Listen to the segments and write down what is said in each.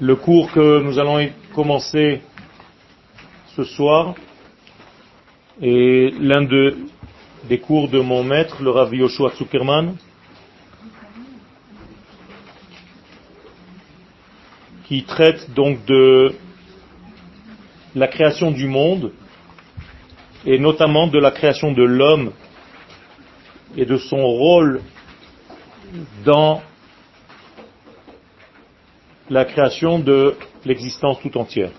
Le cours que nous allons commencer ce soir. Est l'un de, des cours de mon maître, le Rav Yoshua Zuckerman, qui traite donc de la création du monde et notamment de la création de l'homme et de son rôle dans la création de l'existence tout entière.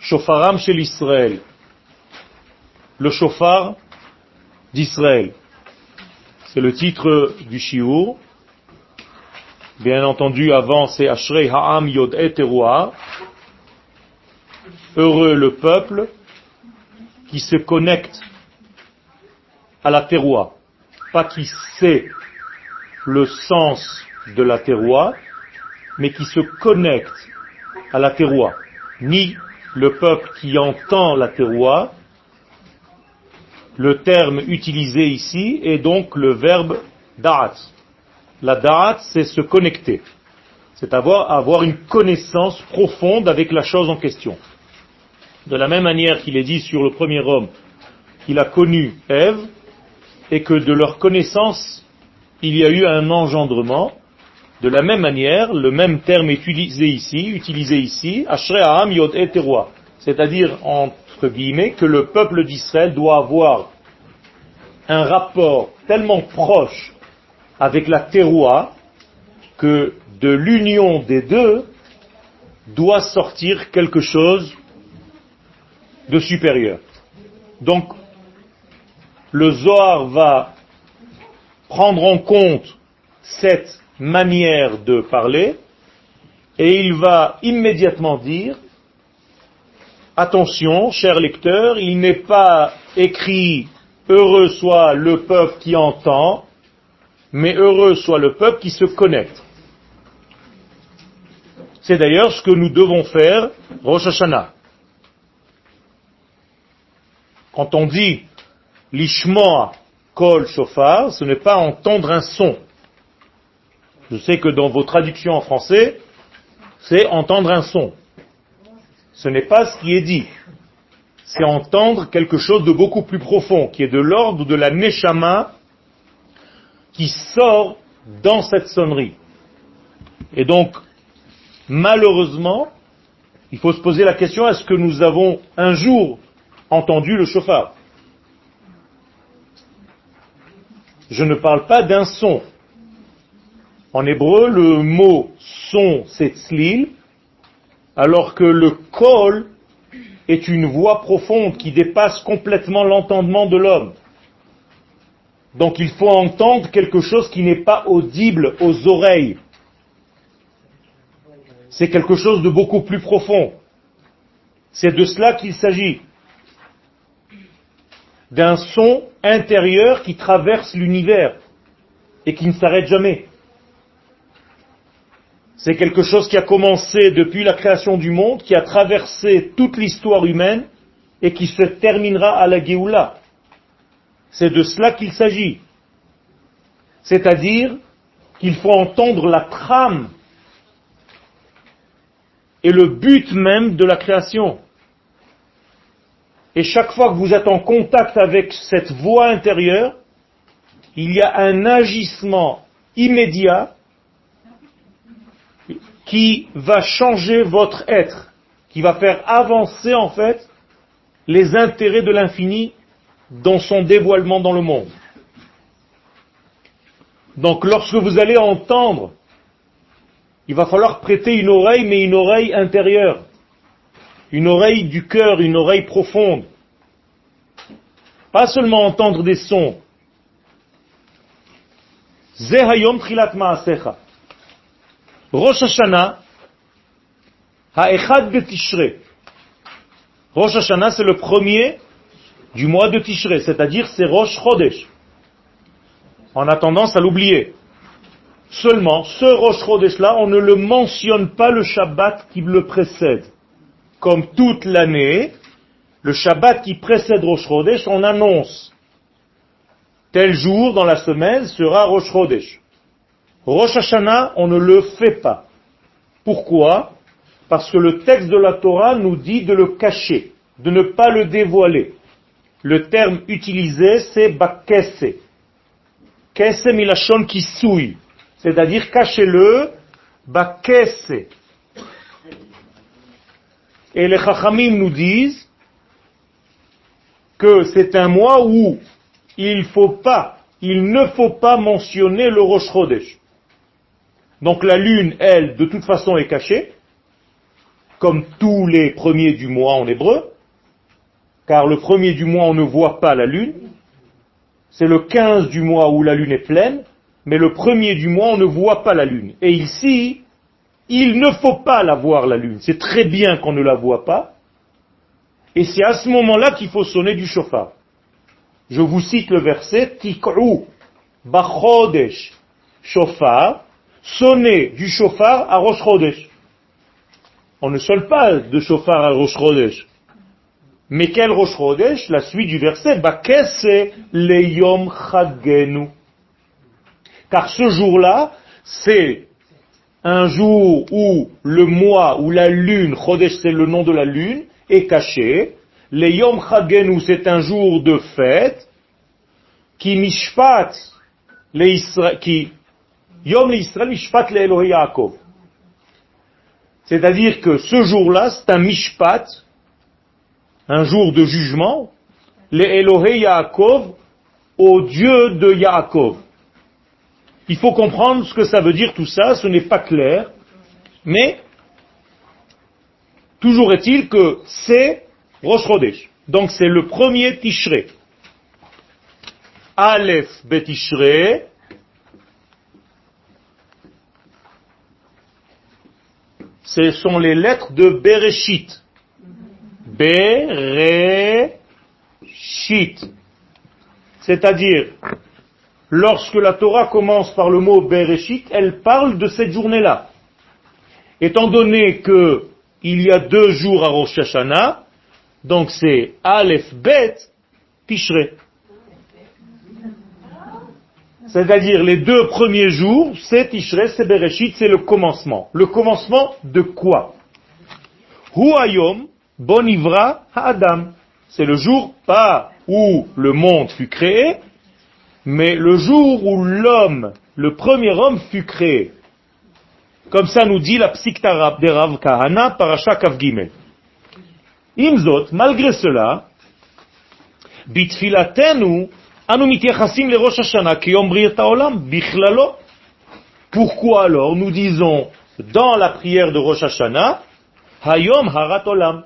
Shofaram chez l'Israël. Le shofar d'Israël. C'est le titre du shiur. Bien entendu, avant c'est Ashrei Ha'am Yod Eteroa. Heureux le peuple qui se connecte à la terroir, pas qui sait le sens de la terroir, mais qui se connecte à la terroir, ni le peuple qui entend la terroir. Le terme utilisé ici est donc le verbe da'at. La da'at, c'est se connecter. C'est avoir, avoir une connaissance profonde avec la chose en question. De la même manière qu'il est dit sur le premier homme qu'il a connu Ève, et que de leur connaissance, il y a eu un engendrement, de la même manière, le même terme utilisé ici, utilisé ici, Ashre'aham Yod Eterwa, c'est-à-dire, entre guillemets, que le peuple d'Israël doit avoir un rapport tellement proche avec la terroir que de l'union des deux doit sortir quelque chose de supérieur. Donc, le Zohar va prendre en compte cette manière de parler et il va immédiatement dire Attention, cher lecteur, il n'est pas écrit Heureux soit le peuple qui entend, mais heureux soit le peuple qui se connecte. C'est d'ailleurs ce que nous devons faire Rosh Hashanah. Quand on dit l'ishmoa kol shofar, ce n'est pas entendre un son. Je sais que dans vos traductions en français, c'est entendre un son. Ce n'est pas ce qui est dit. C'est entendre quelque chose de beaucoup plus profond, qui est de l'ordre de la neshama qui sort dans cette sonnerie. Et donc, malheureusement, il faut se poser la question, est-ce que nous avons un jour entendu le chauffard Je ne parle pas d'un son. En hébreu, le mot son, c'est tzlil, alors que le kol est une voix profonde qui dépasse complètement l'entendement de l'homme. Donc il faut entendre quelque chose qui n'est pas audible aux oreilles. C'est quelque chose de beaucoup plus profond. C'est de cela qu'il s'agit. D'un son intérieur qui traverse l'univers et qui ne s'arrête jamais. C'est quelque chose qui a commencé depuis la création du monde, qui a traversé toute l'histoire humaine et qui se terminera à la Géoula. C'est de cela qu'il s'agit. C'est-à-dire qu'il faut entendre la trame et le but même de la création. Et chaque fois que vous êtes en contact avec cette voix intérieure, il y a un agissement immédiat qui va changer votre être, qui va faire avancer en fait les intérêts de l'infini dans son dévoilement dans le monde. Donc lorsque vous allez entendre, il va falloir prêter une oreille, mais une oreille intérieure, une oreille du cœur, une oreille profonde. Pas seulement entendre des sons. Zehayom trilat ma'asecha. Rosh Hashanah, ha'echad betishre. Rosh Hashanah, c'est le premier du mois de Tishré, c'est-à-dire c'est Rosh Chodesh. On a tendance à l'oublier. Seulement, ce Rosh Chodesh-là, on ne le mentionne pas le Shabbat qui le précède. Comme toute l'année, le Shabbat qui précède Rosh Chodesh, on annonce tel jour dans la semaine sera Rosh Chodesh. Rosh Hashanah, on ne le fait pas. Pourquoi? Parce que le texte de la Torah nous dit de le cacher, de ne pas le dévoiler. Le terme utilisé, c'est bakese. Kese milachon qui souille. C'est-à-dire cachez-le, bakese. Et les chachamim nous disent que c'est un mois où il faut pas, il ne faut pas mentionner le Rosh Chodesh. Donc la lune, elle, de toute façon est cachée, comme tous les premiers du mois en hébreu, car le premier du mois on ne voit pas la lune, c'est le 15 du mois où la lune est pleine, mais le premier du mois on ne voit pas la lune. Et ici, il ne faut pas la voir la lune. C'est très bien qu'on ne la voit pas, et c'est à ce moment-là qu'il faut sonner du chauffard. Je vous cite le verset, Tik'u bachodesh chauffard, sonner du chauffard à Rosh Chodesh. On ne sonne pas de chauffard à Rosh Chodesh. Mais quel Rosh Chodesh? La suite du verset, Bakese le Yom Chagenu. Car ce jour-là, c'est un jour où le mois, où la lune, Chodesh c'est le nom de la lune, est caché. Le Yom Chagenu, c'est un jour de fête, qui mishpat, qui Yom Israël mishpat le Yaakov. C'est-à-dire que ce jour-là, c'est un mishpat, un jour de jugement, le Elohei Yaakov, au Dieu de Yaakov. Il faut comprendre ce que ça veut dire tout ça, ce n'est pas clair, mais Toujours est-il que c'est Rosh. Donc c'est le premier Tishrei. Aleph Betishrei. Ce sont les lettres de Bereshit. Bereshit. C'est-à-dire, lorsque la Torah commence par le mot Bereshit, elle parle de cette journée-là. Étant donné que il y a deux jours à Rosh Hashanah, donc c'est Aleph Bet Tishrei. C'est-à-dire les deux premiers jours, c'est Tishrei, c'est Bereshit, c'est le commencement. Le commencement de quoi? Huayom Bonivra Adam. C'est le jour pas où le monde fut créé, mais le jour où l'homme, le premier homme fut créé. Comme ça nous dit la psychta de Rav Kahana, Gimel. Imzot, malgré cela, bitfilatenu, anu mityachasim le Rosh Hashanah, briet haolam, bichlalo. Pourquoi alors nous disons dans la prière de Rosh Hashanah, hayom harat olam.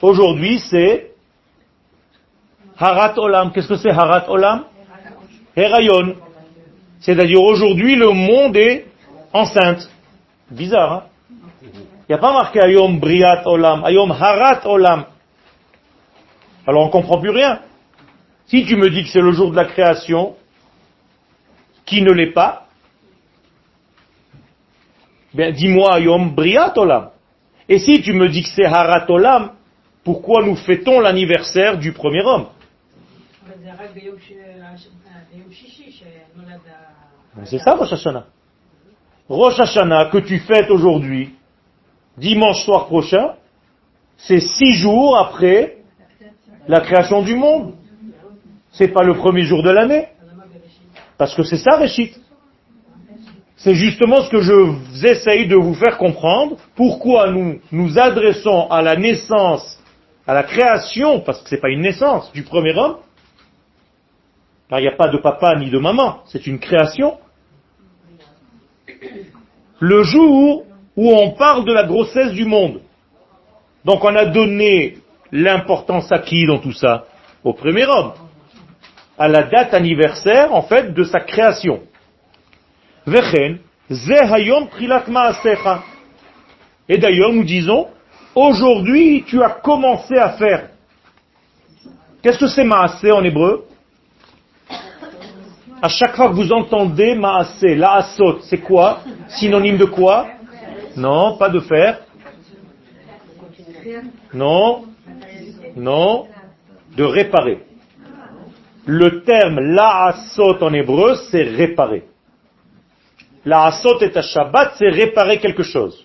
Aujourd'hui c'est harat olam. Qu'est-ce que c'est harat olam? C'est-à-dire aujourd'hui le monde est enceinte. Bizarre, hein? Il n'y a pas marqué Ayom Briat Olam, Ayom Harat Olam. Alors on ne comprend plus rien. Si tu me dis que c'est le jour de la création, qui ne l'est pas, bien dis-moi Ayom Briat Olam. Et si tu me dis que c'est Harat Olam, pourquoi nous fêtons l'anniversaire du premier homme? C'est ça, Rosh Hashanah. Rosh Hashanah que tu fêtes aujourd'hui, dimanche soir prochain, c'est six jours après la création du monde. C'est pas le premier jour de l'année. Parce que c'est ça, Réchit. C'est justement ce que je essaye de vous faire comprendre. Pourquoi nous nous adressons à la naissance, à la création, parce que c'est pas une naissance du premier homme, il n'y a pas de papa ni de maman, c'est une création le jour où on parle de la grossesse du monde. Donc on a donné l'importance à qui dans tout ça? Au premier homme. À la date anniversaire, en fait, de sa création. Et d'ailleurs, nous disons, aujourd'hui, tu as commencé à faire. Qu'est-ce que c'est maasé en hébreu? À chaque fois que vous entendez maasé, la asot, c'est quoi Synonyme de quoi Non, pas de faire. Non, non, de réparer. Le terme la asot en hébreu, c'est réparer. La asot et Shabbat, c'est réparer quelque chose.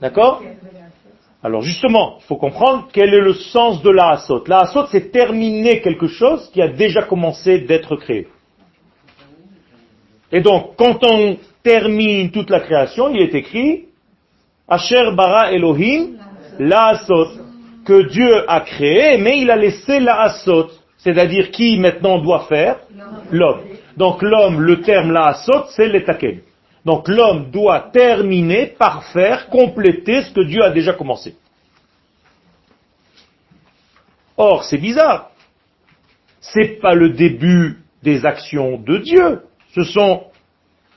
D'accord Alors justement, il faut comprendre quel est le sens de la asot. La asot, c'est terminer quelque chose qui a déjà commencé d'être créé. Et donc, quand on termine toute la création, il est écrit Asher bara Elohim la asot que Dieu a créé, mais il a laissé la asot. C'est-à-dire qui maintenant doit faire? L'homme. Donc l'homme, le terme la asot, c'est l'etaken. Donc l'homme doit terminer par faire, compléter ce que Dieu a déjà commencé. Or, c'est bizarre. C'est pas le début des actions de Dieu. Ce sont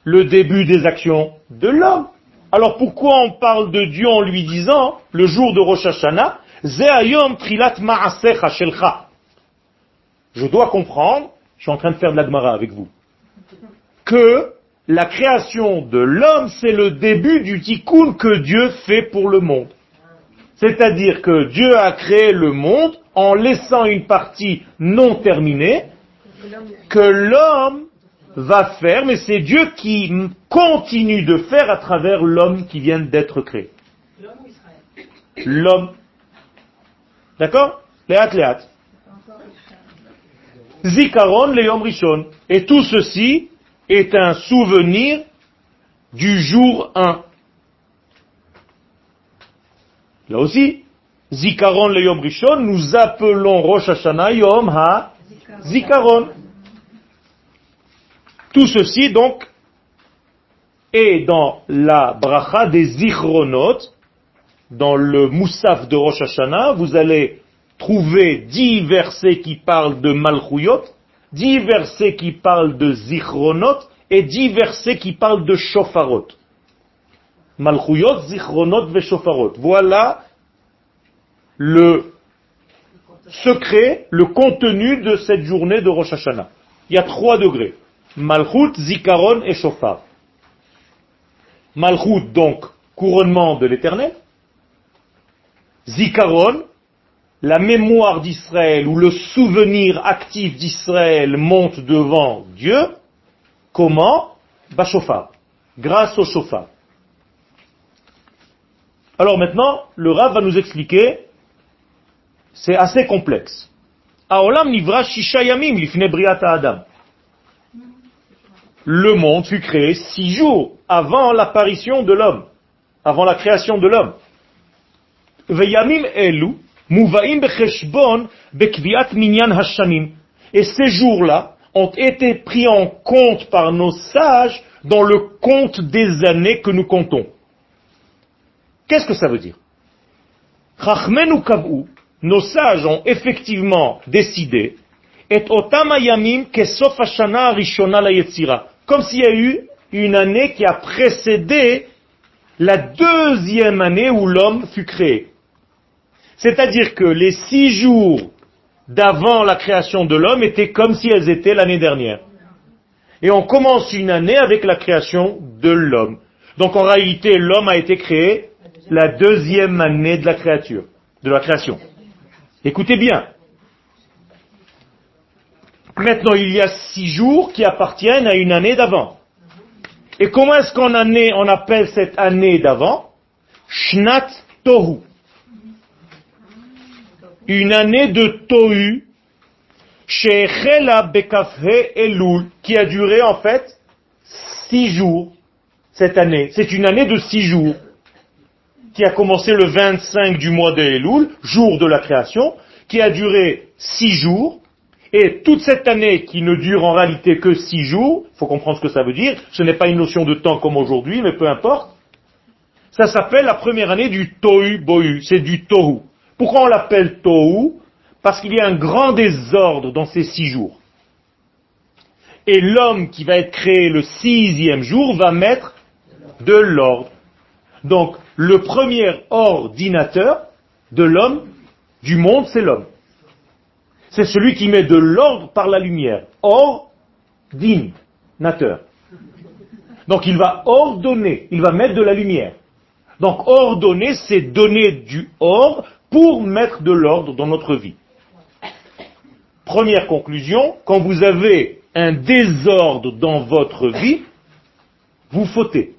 le début des actions de l'homme. Alors pourquoi on parle de Dieu en lui disant, le jour de Rosh Hashanah. Je dois comprendre, je suis en train de faire de l'agmara avec vous, que la création de l'homme, c'est le début du tikkun que Dieu fait pour le monde. C'est-à-dire que Dieu a créé le monde en laissant une partie non terminée que l'homme va faire, mais c'est Dieu qui continue de faire à travers l'homme qui vient d'être créé. L'homme. D'accord Léat, léat. Zikaron Leom Rishon. Et tout ceci est un souvenir du jour 1. Là aussi, Zikaron Leom Rishon, nous appelons Rosh Hashanah Yom Ha Zikaron. Tout ceci, donc, est dans la bracha des zichronot, dans le moussaf de Rosh Hashanah, vous allez trouver dix versets qui parlent de Malchuyot, dix versets qui parlent de Zichronot, et dix versets qui parlent de Shofarot. Malchuyot, Zichronot ve Shofarot. Voilà le secret, le contenu de cette journée de Rosh Hashanah. Il y a trois degrés. Malchut, Zikaron et Shofar. Malchut, donc, couronnement de l'éternel. Zikaron, la mémoire d'Israël ou le souvenir actif d'Israël monte devant Dieu, comment? Bashofar, grâce au chauffard. Alors maintenant, le Rav va nous expliquer, c'est assez complexe. Aolam nivra shishayamim lifne briata adam. Le monde fut créé six jours avant l'apparition de l'homme, avant la création de l'homme. Et ces jours-là ont été pris en compte par nos sages dans le compte des années que nous comptons. Qu'est-ce que ça veut dire? Nos sages ont effectivement décidé, et comme s'il y a eu une année qui a précédé la deuxième année où l'homme fut créé. C'est-à-dire que les six jours d'avant la création de l'homme étaient comme si elles étaient l'année dernière. Et on commence une année avec la création de l'homme. Donc en réalité, l'homme a été créé la deuxième année de la créature, de la création. Écoutez bien. Maintenant, il y a six jours qui appartiennent à une année d'avant. Et comment est-ce qu'en année, on appelle cette année d'avant Shnat Tohu une année de Tohu, chez Elul, qui a duré en fait six jours cette année. C'est une année de six jours qui a commencé le 25 du mois de Elul, jour de la création, qui a duré six jours, et toute cette année qui ne dure en réalité que six jours, il faut comprendre ce que ça veut dire, ce n'est pas une notion de temps comme aujourd'hui, mais peu importe, ça s'appelle la première année du Tohu Bohu, c'est du Tohu. Pourquoi on l'appelle Tohu? Parce qu'il y a un grand désordre dans ces six jours. Et l'homme qui va être créé le sixième jour va mettre de l'ordre. Donc, le premier ordinateur de l'homme, du monde, c'est l'homme. C'est celui qui met de l'ordre par la lumière. Ordinateur. Donc il va ordonner, il va mettre de la lumière. Donc ordonner, c'est donner du ordre pour mettre de l'ordre dans notre vie. Première conclusion, quand vous avez un désordre dans votre vie, vous fautez.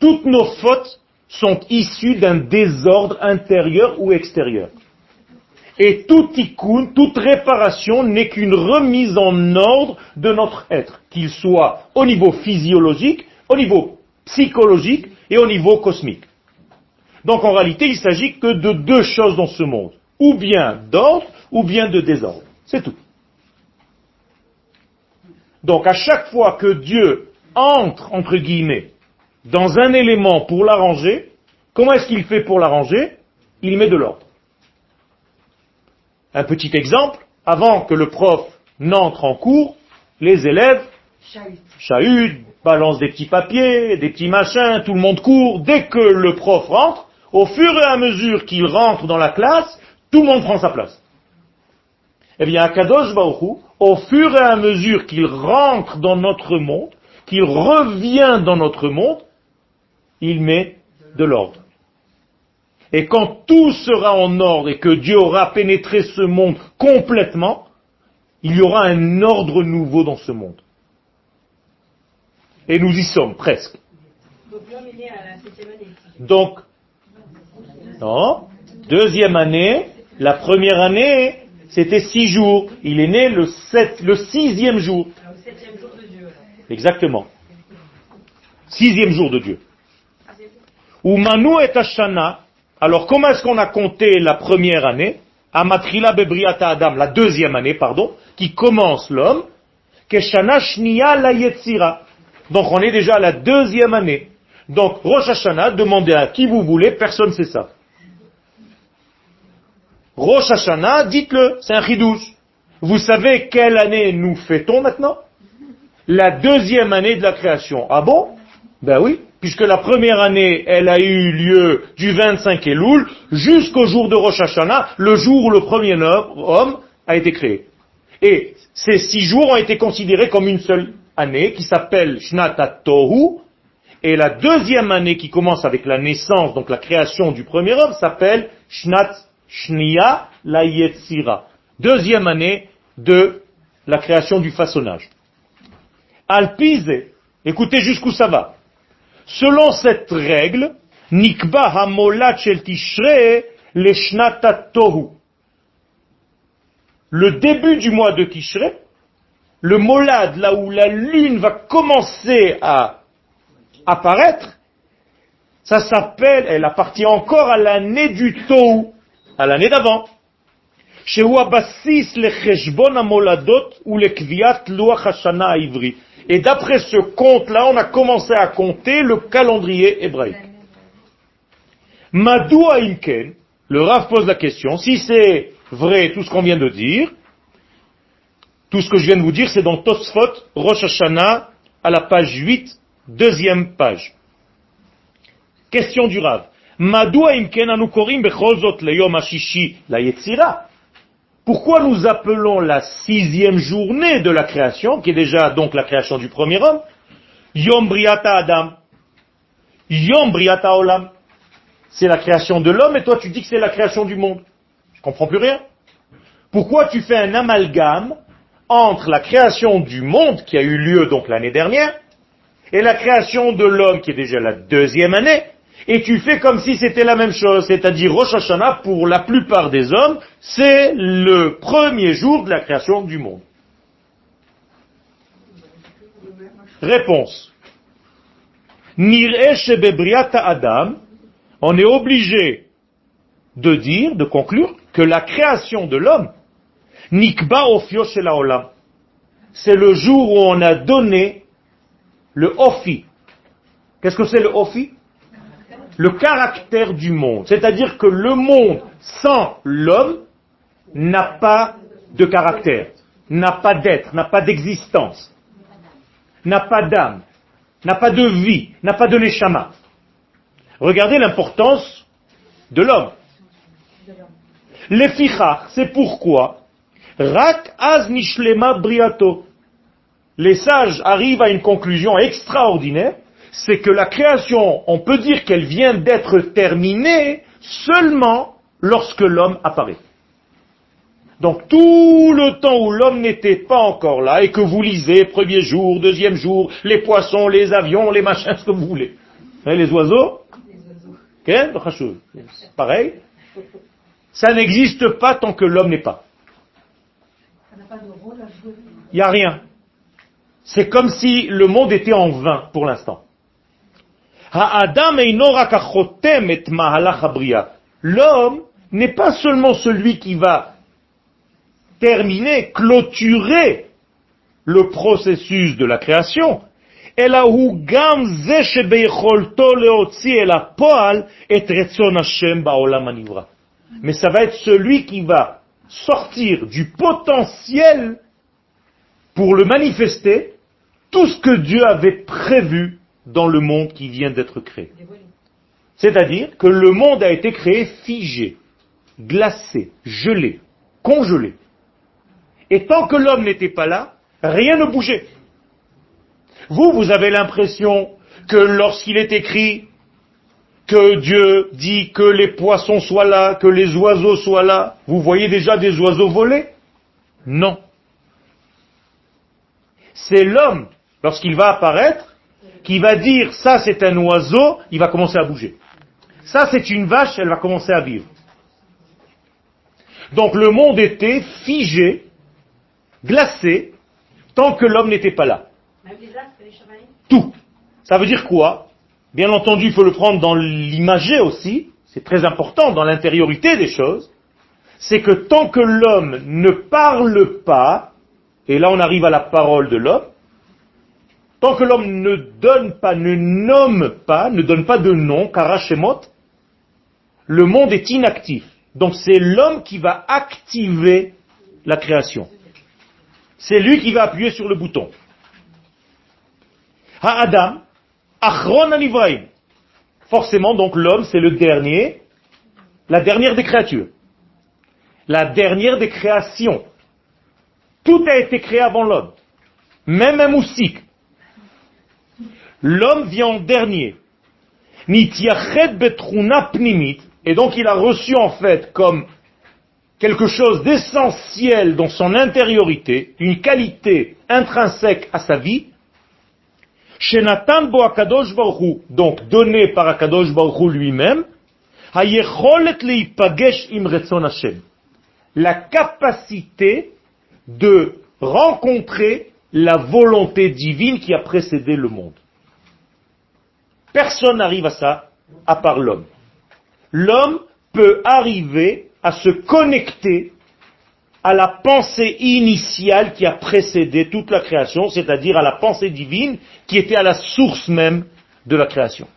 Toutes nos fautes sont issues d'un désordre intérieur ou extérieur. Et tout tikkun, toute réparation n'est qu'une remise en ordre de notre être, qu'il soit au niveau physiologique, au niveau psychologique et au niveau cosmique. Donc en réalité, il s'agit que de deux choses dans ce monde, ou bien d'ordre, ou bien de désordre. C'est tout. Donc à chaque fois que Dieu entre, entre guillemets, dans un élément pour l'arranger, comment est-ce qu'il fait pour l'arranger? Il met de l'ordre. Un petit exemple, avant que le prof n'entre en cours, les élèves chahutent, balancent des petits papiers, des petits machins, tout le monde court. Dès que le prof rentre, au fur et à mesure qu'il rentre dans la classe, tout le monde prend sa place. Eh bien, Akadosh Baruch au fur et à mesure qu'il rentre dans notre monde, qu'il revient dans notre monde, il met de l'ordre. Et quand tout sera en ordre et que Dieu aura pénétré ce monde complètement, il y aura un ordre nouveau dans ce monde. Et nous y sommes presque. Donc, non, deuxième année, la première année, c'était six jours. Il est né le, sept, le sixième jour. Exactement. Sixième jour de Dieu. Ou Manu et Ashana. Alors, comment est-ce qu'on a compté la première année Amatrila Bebriata Adam, la deuxième année, pardon, qui commence l'homme. Keshana Shnia la Yetzira. Donc, on est déjà à la deuxième année. Donc, Rosh Hashanah, demandez à qui vous voulez, personne ne sait ça. Rosh Hashanah, dites-le, c'est un chidouche. Vous savez quelle année nous fêtons maintenant? La deuxième année de la création. Ah bon? Ben oui, puisque la première année, elle a eu lieu du 25 Elul jusqu'au jour de Rosh Hashanah, le jour où le premier homme a été créé. Et ces six jours ont été considérés comme une seule année qui s'appelle Shnata Tohu, et la deuxième année qui commence avec la naissance, donc la création du premier homme, s'appelle Shnat Shnia la Yetzira. Deuxième année de la création du façonnage. Alpize, écoutez jusqu'où ça va. Selon cette règle, Nikba Hamolat Shel le. Le début du mois de Tishre, le molad, là où la lune va commencer à apparaître, ça s'appelle, elle appartient encore à l'année du Tohu à l'année d'avant. Et d'après ce compte-là, on a commencé à compter le calendrier hébraïque. Madoua Imken, le Rav pose la question, si c'est vrai tout ce qu'on vient de dire, tout ce que je viens de vous dire, c'est dans Tosfot, Rosh Hashanah, à la page 8, deuxième page. Question du Rav. Pourquoi nous appelons la sixième journée de la création, qui est déjà donc la création du premier homme, Yom Briata Adam? Yom Briata Olam C'est la création de l'homme et toi tu dis que c'est la création du monde. Je comprends plus rien. Pourquoi tu fais un amalgame entre la création du monde qui a eu lieu donc l'année dernière et la création de l'homme qui est déjà la deuxième année? Et tu fais comme si c'était la même chose, c'est-à-dire Rosh Hashanah, pour la plupart des hommes, c'est le premier jour de la création du monde. Réponse. Adam, on est obligé de dire, de conclure, que la création de l'homme, Nikba Ofio Olam, c'est le jour où on a donné le Ofi. Qu'est-ce que c'est le Ofi? Le caractère du monde. C'est-à-dire que le monde sans l'homme n'a pas de caractère, n'a pas d'être, n'a pas d'existence, n'a pas d'âme, n'a pas de vie, n'a pas de neshama. Regardez l'importance de l'homme. Les c'est pourquoi Rak az briato. Les sages arrivent à une conclusion extraordinaire c'est que la création, on peut dire qu'elle vient d'être terminée seulement lorsque l'homme apparaît. Donc tout le temps où l'homme n'était pas encore là et que vous lisez premier jour, deuxième jour, les poissons, les avions, les machins, ce que vous voulez. Hein, les oiseaux Pareil. Ça n'existe pas tant que l'homme n'est pas. Il n'y a rien. C'est comme si le monde était en vain pour l'instant. L'homme n'est pas seulement celui qui va terminer, clôturer le processus de la création, mais ça va être celui qui va sortir du potentiel pour le manifester tout ce que Dieu avait prévu dans le monde qui vient d'être créé. C'est-à-dire que le monde a été créé figé, glacé, gelé, congelé. Et tant que l'homme n'était pas là, rien ne bougeait. Vous, vous avez l'impression que lorsqu'il est écrit que Dieu dit que les poissons soient là, que les oiseaux soient là, vous voyez déjà des oiseaux voler? Non. C'est l'homme, lorsqu'il va apparaître, qui va dire ça c'est un oiseau, il va commencer à bouger. Ça c'est une vache, elle va commencer à vivre. Donc le monde était figé, glacé, tant que l'homme n'était pas là. Tout. Ça veut dire quoi? Bien entendu, il faut le prendre dans l'imagé aussi, c'est très important dans l'intériorité des choses, c'est que tant que l'homme ne parle pas, et là on arrive à la parole de l'homme, tant que l'homme ne donne pas, ne nomme pas, ne donne pas de nom, karachemot, le monde est inactif. Donc c'est l'homme qui va activer la création. C'est lui qui va appuyer sur le bouton. Ha-Adam, Achron Anivraim. Forcément, donc l'homme, c'est le dernier, la dernière des créatures. La dernière des créations. Tout a été créé avant l'homme. Même un moustique. L'homme vient en dernier. Et donc il a reçu en fait comme quelque chose d'essentiel dans son intériorité, une qualité intrinsèque à sa vie, Shenatan bo Akadosh Baruch donc donné par Akadosh Baruch lui-même, la capacité de rencontrer la volonté divine qui a précédé le monde. Personne n'arrive à ça à part l'homme. L'homme peut arriver à se connecter à la pensée initiale qui a précédé toute la création, c'est-à-dire à la pensée divine qui était à la source même de la création.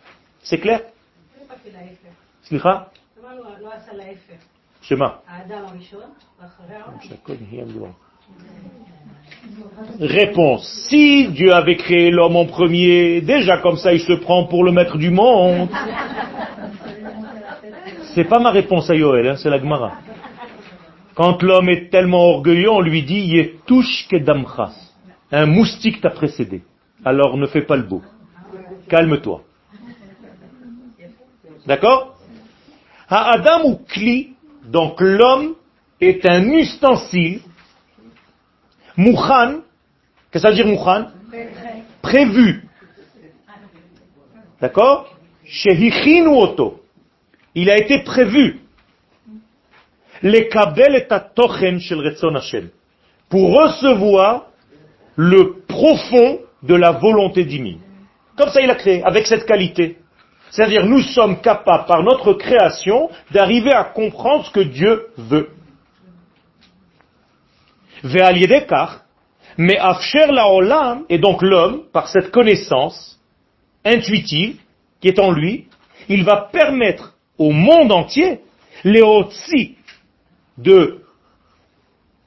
C'est clair? Réponse. Si Dieu avait créé l'homme en premier, déjà comme ça il se prend pour le maître du monde. C'est pas ma réponse à Yoel, hein, c'est la Gemara. Quand l'homme est tellement orgueilleux, on lui dit Yetush kedamcha. Un moustique t'a précédé. Alors ne fais pas le beau. Calme-toi. D'accord? Adam ou donc l'homme est un ustensile, Mouchan, qu'est-ce que ça veut dire Mouchan Prévu. D'accord. Il a été prévu pour recevoir le profond de la volonté divine. Comme ça il a créé, avec cette qualité. C'est-à-dire nous sommes capables par notre création d'arriver à comprendre ce que Dieu veut. Mais afsher la et donc l'homme, par cette connaissance intuitive qui est en lui, il va permettre au monde entier, Léotsi, de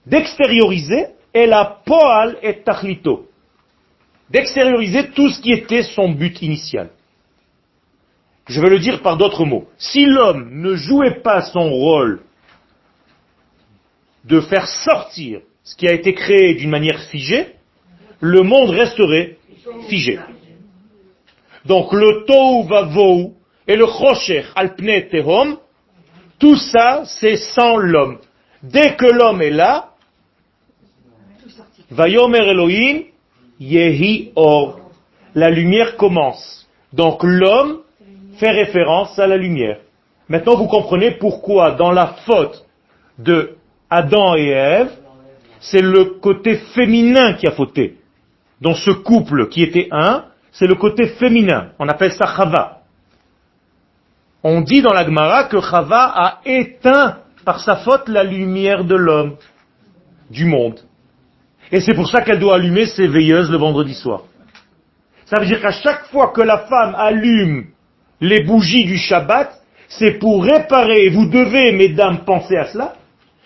d'extérioriser et la poal et tachlito. D'extérioriser tout ce qui était son but initial. Je vais le dire par d'autres mots. Si l'homme ne jouait pas son rôle de faire sortir ce qui a été créé d'une manière figée, le monde resterait figé. Donc le tohu vavou et le chosher alpne tehom tout ça, c'est sans l'homme. Dès que l'homme est là, Vayomer Elohim, Yehi Or. La lumière commence. Donc l'homme fait référence à la lumière. Maintenant vous comprenez pourquoi dans la faute de Adam et Ève, c'est le côté féminin qui a fauté. Dans ce couple qui était un, c'est le côté féminin. On appelle ça Chava. On dit dans la Gemara que Chava a éteint par sa faute la lumière de l'homme, du monde. Et c'est pour ça qu'elle doit allumer ses veilleuses le vendredi soir. Ça veut dire qu'à chaque fois que la femme allume les bougies du Shabbat, c'est pour réparer, et vous devez, mesdames, penser à cela,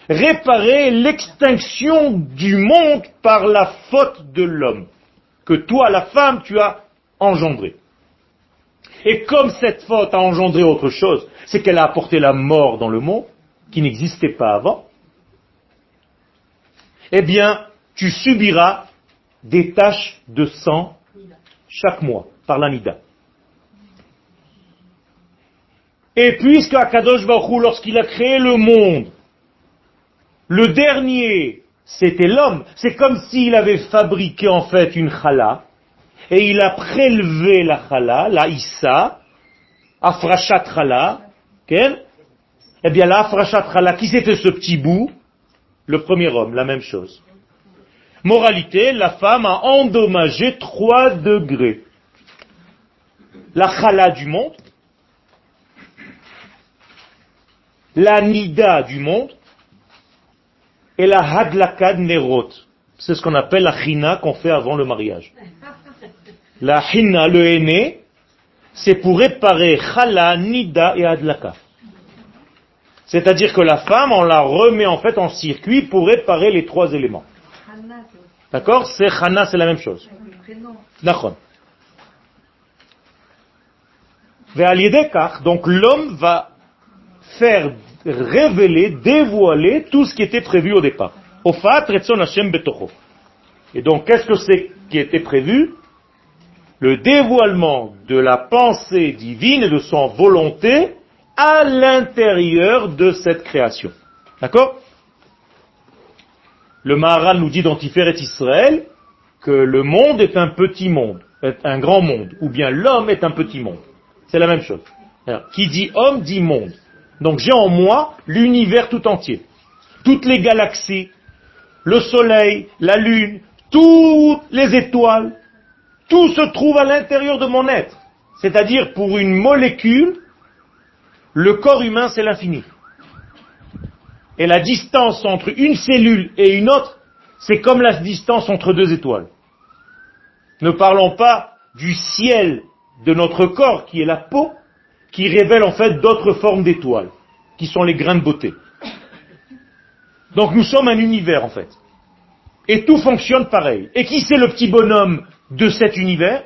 réparer l'extinction du monde par la faute de l'homme, que toi, la femme, tu as engendré. Et comme cette faute a engendré autre chose, c'est qu'elle a apporté la mort dans le monde, qui n'existait pas avant, eh bien, tu subiras des taches de sang chaque mois par l'anida. Et puisque Akadosh Baruch lorsqu'il a créé le monde, le dernier, c'était l'homme, c'est comme s'il avait fabriqué en fait une chala, et il a prélevé la chala, la issa, afrachat chala, eh bien la afrachat chala, qui c'était ce petit bout? Le premier homme, la même chose. Moralité, la femme a endommagé 3 degrés. La chala du monde, la nida du monde, et la hadlakad nerot. C'est ce qu'on appelle la china qu'on fait avant le mariage. La china, le aîné, c'est pour réparer chala, nida et hadlaka. C'est-à-dire que la femme, on la remet en fait en circuit pour réparer les trois éléments. D'accord? C'est Chana, c'est la même chose. D'accord. Donc l'homme va faire révéler, dévoiler tout ce qui était prévu au départ. Et donc qu'est-ce que c'est qui était prévu? Le dévoilement de la pensée divine et de son volonté à l'intérieur de cette création. D'accord? Le Maharal nous dit dans Tiferet Israël que le monde est un petit monde, un grand monde, ou bien l'homme est un petit monde. C'est la même chose. qui dit homme dit monde. Donc j'ai en moi l'univers tout entier. Toutes les galaxies, le soleil, la lune, toutes les étoiles, tout se trouve à l'intérieur de mon être. C'est-à-dire pour une molécule, le corps humain c'est l'infini. Et la distance entre une cellule et une autre, c'est comme la distance entre deux étoiles. Ne parlons pas du ciel de notre corps, qui est la peau, qui révèle en fait d'autres formes d'étoiles, qui sont les grains de beauté. Donc nous sommes un univers en fait. Et tout fonctionne pareil. Et qui c'est le petit bonhomme de cet univers?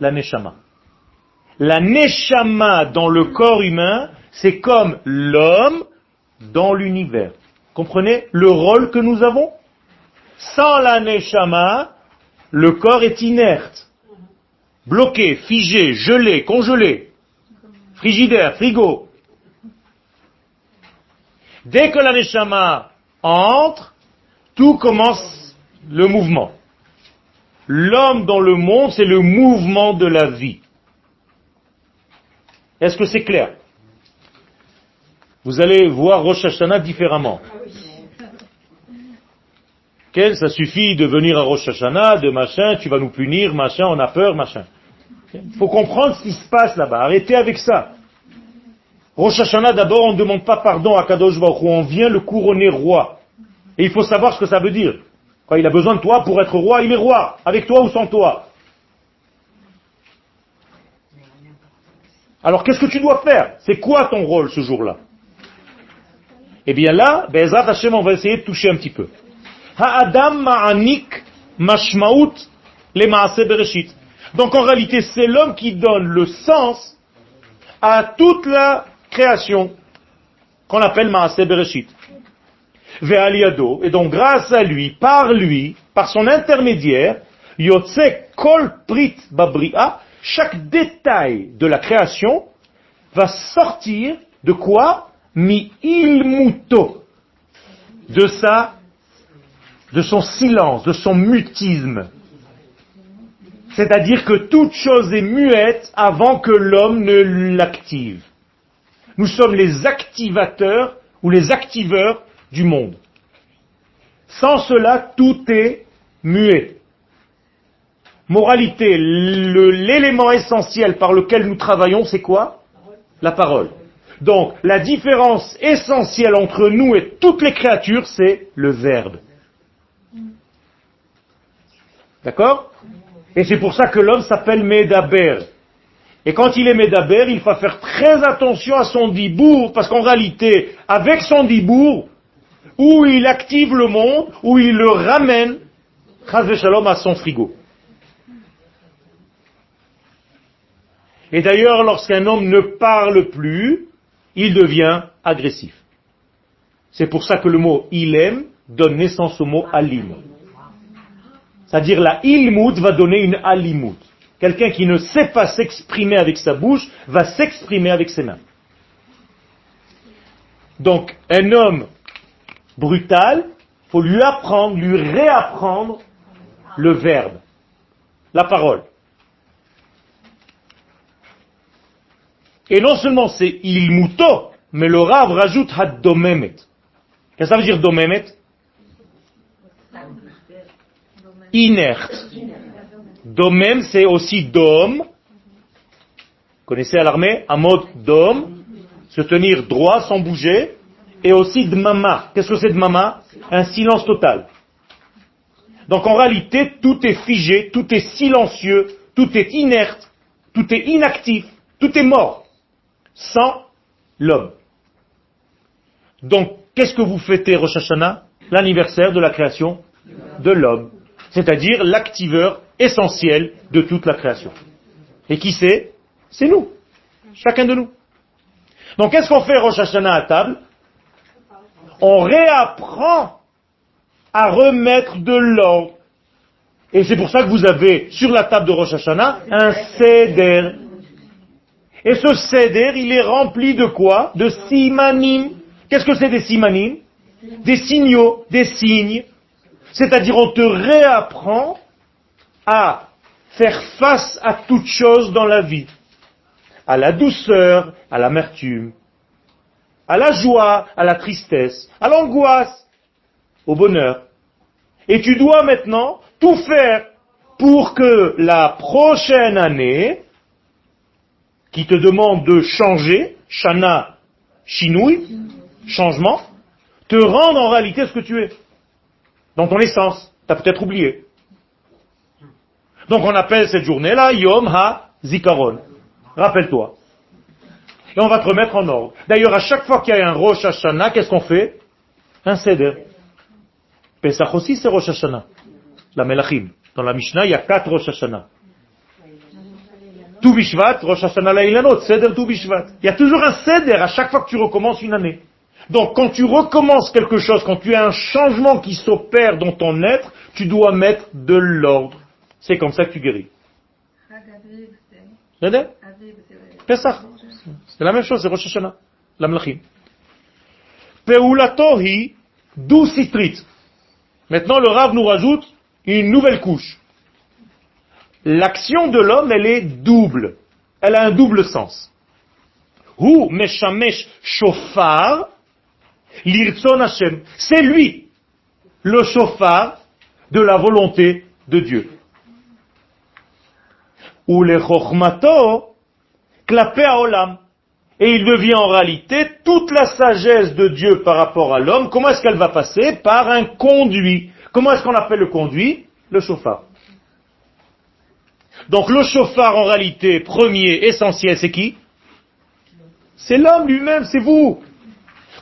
La Neshama. La Neshama dans le corps humain, c'est comme l'homme dans l'univers. Comprenez le rôle que nous avons? Sans la neshama, le corps est inerte, bloqué, figé, gelé, congelé, frigidaire, frigo. Dès que la neshama entre, tout commence le mouvement. L'homme dans le monde, c'est le mouvement de la vie. Est-ce que c'est clair? Vous allez voir Rosh Hashanah différemment. Quel, ça suffit de venir à Rosh Hashanah, de machin, tu vas nous punir, machin, on a peur, machin. Il faut comprendre ce qui se passe là-bas. Arrêtez avec ça. Rosh Hashanah, d'abord, on ne demande pas pardon à Kadosh Baruch on vient le couronner roi. Et il faut savoir ce que ça veut dire. Quand il a besoin de toi pour être roi, il est roi, avec toi ou sans toi. Alors qu'est-ce que tu dois faire? C'est quoi ton rôle ce jour-là? Eh bien là, Bezrat Hashem, on va essayer de toucher un petit peu. Ha'adam ma'anik mashmaut le bereshit. Donc en réalité, c'est l'homme qui donne le sens à toute la création qu'on appelle maase bereshit. Ve'aliado. Et donc grâce à lui, par lui, par son intermédiaire, yotse kol prit chaque détail de la création va sortir de quoi? Mi ilmuto, de sa, de son silence, de son mutisme. C'est-à-dire que toute chose est muette avant que l'homme ne l'active. Nous sommes les activateurs ou les activeurs du monde. Sans cela, tout est muet. Moralité, l'élément essentiel par lequel nous travaillons, c'est quoi? La parole. Donc, la différence essentielle entre nous et toutes les créatures, c'est le verbe. D'accord? Et c'est pour ça que l'homme s'appelle Medaber. Et quand il est Medaber, il faut faire très attention à son dibour, parce qu'en réalité, avec son dibour, où il active le monde, où il le ramène, Shalom, à son frigo. Et d'ailleurs, lorsqu'un homme ne parle plus, il devient agressif. C'est pour ça que le mot ilem donne naissance au mot alim. C'est-à-dire la ilmout va donner une alimout. Quelqu'un qui ne sait pas s'exprimer avec sa bouche va s'exprimer avec ses mains. Donc, un homme brutal, faut lui apprendre, lui réapprendre le verbe, la parole. Et non seulement c'est ilmuto, mais le Rav rajoute had-domemet. Qu'est-ce que ça veut dire domemet? Inerte. Domem, c'est aussi dom. Connaissez à l'armée? Un mode dom, se tenir droit sans bouger. Et aussi dmama. Qu'est-ce que c'est dmama? Un silence total. Donc en réalité, tout est figé, tout est silencieux, tout est inerte, tout est inactif, tout est mort sans l'homme. Donc, qu'est-ce que vous fêtez Rosh Hashanah? L'anniversaire de la création de l'homme, c'est-à-dire l'activeur essentiel de toute la création. Et qui c'est? C'est nous, chacun de nous. Donc, qu'est-ce qu'on fait Rosh Hashanah à table? On réapprend à remettre de l'ordre. Et c'est pour ça que vous avez sur la table de Rosh Hashanah un céder et ce seder, il est rempli de quoi? De simanim. Qu'est-ce que c'est des simanim? Des signaux, des signes. C'est-à-dire on te réapprend à faire face à toute chose dans la vie. À la douceur, à l'amertume, à la joie, à la tristesse, à l'angoisse, au bonheur. Et tu dois maintenant tout faire pour que la prochaine année, qui te demande de changer, shana, chinouille, changement, te rendre en réalité ce que tu es. Dans ton essence. Tu as peut-être oublié. Donc on appelle cette journée-là Yom Ha Zikaron. Rappelle-toi. Et on va te remettre en ordre. D'ailleurs, à chaque fois qu'il y a un Rosh Hashanah, qu'est-ce qu'on fait? Un Seder. Pesach aussi, c'est Rosh Hashanah. La Melachim. Dans la Mishnah, il y a quatre Rosh Hashanah. Tout Bishvat, Rosh Hashanah Lailanot, Seder Tout Bishvat. Il y a toujours un Seder à chaque fois que tu recommences une année. Donc quand tu recommences quelque chose, quand tu as un changement qui s'opère dans ton être, tu dois mettre de l'ordre. C'est comme ça que tu guéris. Pesach. C'est la même chose, c'est Rosh Hashanah. L'amlachim. Peulatohi du. Maintenant, le Rav nous rajoute une nouvelle couche l'action de l'homme, elle est double. Elle a un double sens. Hu meshamesh lirtzon Hashem. C'est lui, le shofar de la volonté de Dieu. Ou le chokhmato klapé olam. Et il devient en réalité toute la sagesse de Dieu par rapport à l'homme. Comment est-ce qu'elle va passer Par un conduit. Comment est-ce qu'on appelle le conduit Le chauffard. Donc le chauffard en réalité premier, essentiel, c'est qui C'est l'homme lui-même, c'est vous.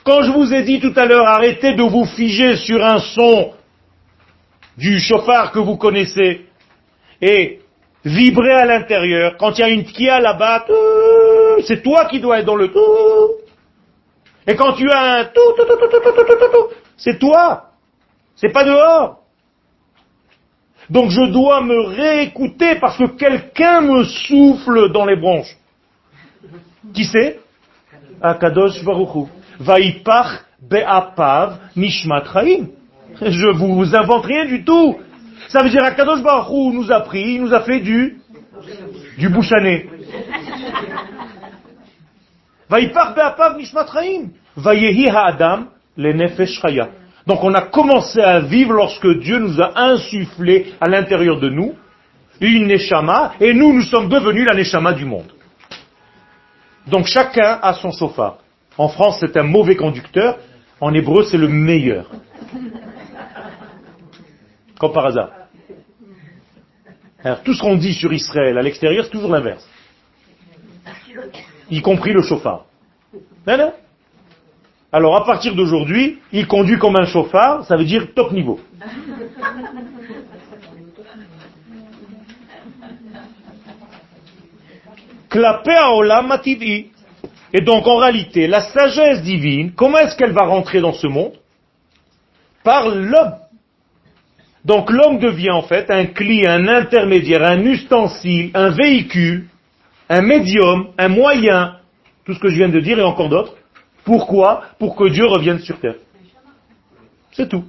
Quand je vous ai dit tout à l'heure, arrêtez de vous figer sur un son du chauffard que vous connaissez et vibrez à l'intérieur. Quand il y a une kia là-bas, c'est toi qui dois être dans le tout. Et quand tu as un tout, c'est toi. C'est pas dehors. Donc je dois me réécouter parce que quelqu'un me souffle dans les branches. Qui c'est? Akadosh Baruchu. Vaipach be'apav nishmat. Je vous invente rien du tout. Ça veut dire Akadosh Baruch nous a pris, il nous a fait du, du bouchané. Vaipach be'apav nishmat chaim. Vayehi ha'adam le nefesh. Donc on a commencé à vivre lorsque Dieu nous a insufflé à l'intérieur de nous une neshama, et nous, nous sommes devenus la neshama du monde. Donc chacun a son chauffard. En France, c'est un mauvais conducteur. En hébreu, c'est le meilleur. Comme par hasard. Alors, tout ce qu'on dit sur Israël à l'extérieur, c'est toujours l'inverse. Y compris le chauffard. Alors, à partir d'aujourd'hui, il conduit comme un chauffard, ça veut dire top niveau. Et donc en réalité, la sagesse divine, comment est-ce qu'elle va rentrer dans ce monde? Par l'homme. Donc l'homme devient en fait un cli, un intermédiaire, un ustensile, un véhicule, un médium, un moyen, tout ce que je viens de dire et encore d'autres. Pourquoi? Pour que Dieu revienne sur terre. C'est tout.